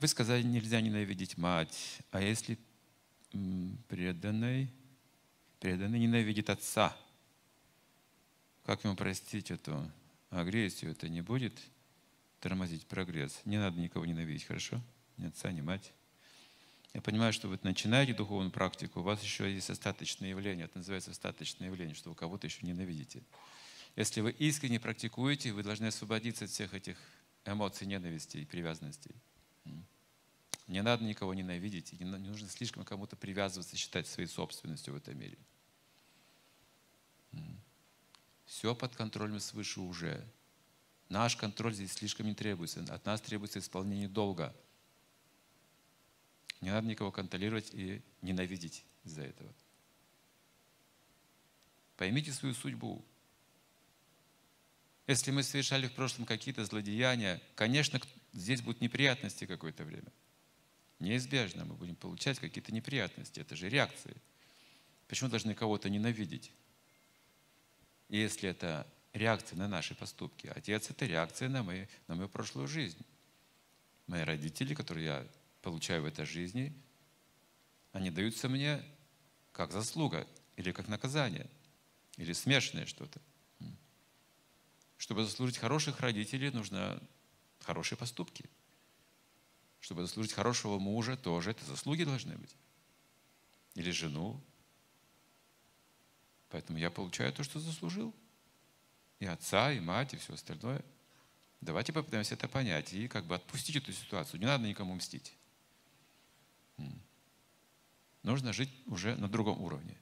Вы сказали, нельзя ненавидеть мать. А если преданный, преданный ненавидит отца, как ему простить эту агрессию? Это не будет тормозить прогресс. Не надо никого ненавидеть, хорошо? Ни отца, ни мать. Я понимаю, что вы начинаете духовную практику, у вас еще есть остаточное явление, это называется остаточное явление, что вы кого-то еще ненавидите. Если вы искренне практикуете, вы должны освободиться от всех этих эмоций ненависти и привязанностей. Не надо никого ненавидеть, не нужно слишком кому-то привязываться, считать своей собственностью в этом мире. Все под контролем свыше уже. Наш контроль здесь слишком не требуется. От нас требуется исполнение долга – не надо никого контролировать и ненавидеть из-за этого. Поймите свою судьбу. Если мы совершали в прошлом какие-то злодеяния, конечно, здесь будут неприятности какое-то время. Неизбежно мы будем получать какие-то неприятности. Это же реакции. Почему должны кого-то ненавидеть? Если это реакция на наши поступки, отец – это реакция на, мои, на мою прошлую жизнь. Мои родители, которые я получаю в этой жизни, они даются мне как заслуга или как наказание, или смешанное что-то. Чтобы заслужить хороших родителей, нужно хорошие поступки. Чтобы заслужить хорошего мужа, тоже это заслуги должны быть. Или жену. Поэтому я получаю то, что заслужил. И отца, и мать, и все остальное. Давайте попытаемся это понять и как бы отпустить эту ситуацию. Не надо никому мстить. Нужно жить уже на другом уровне.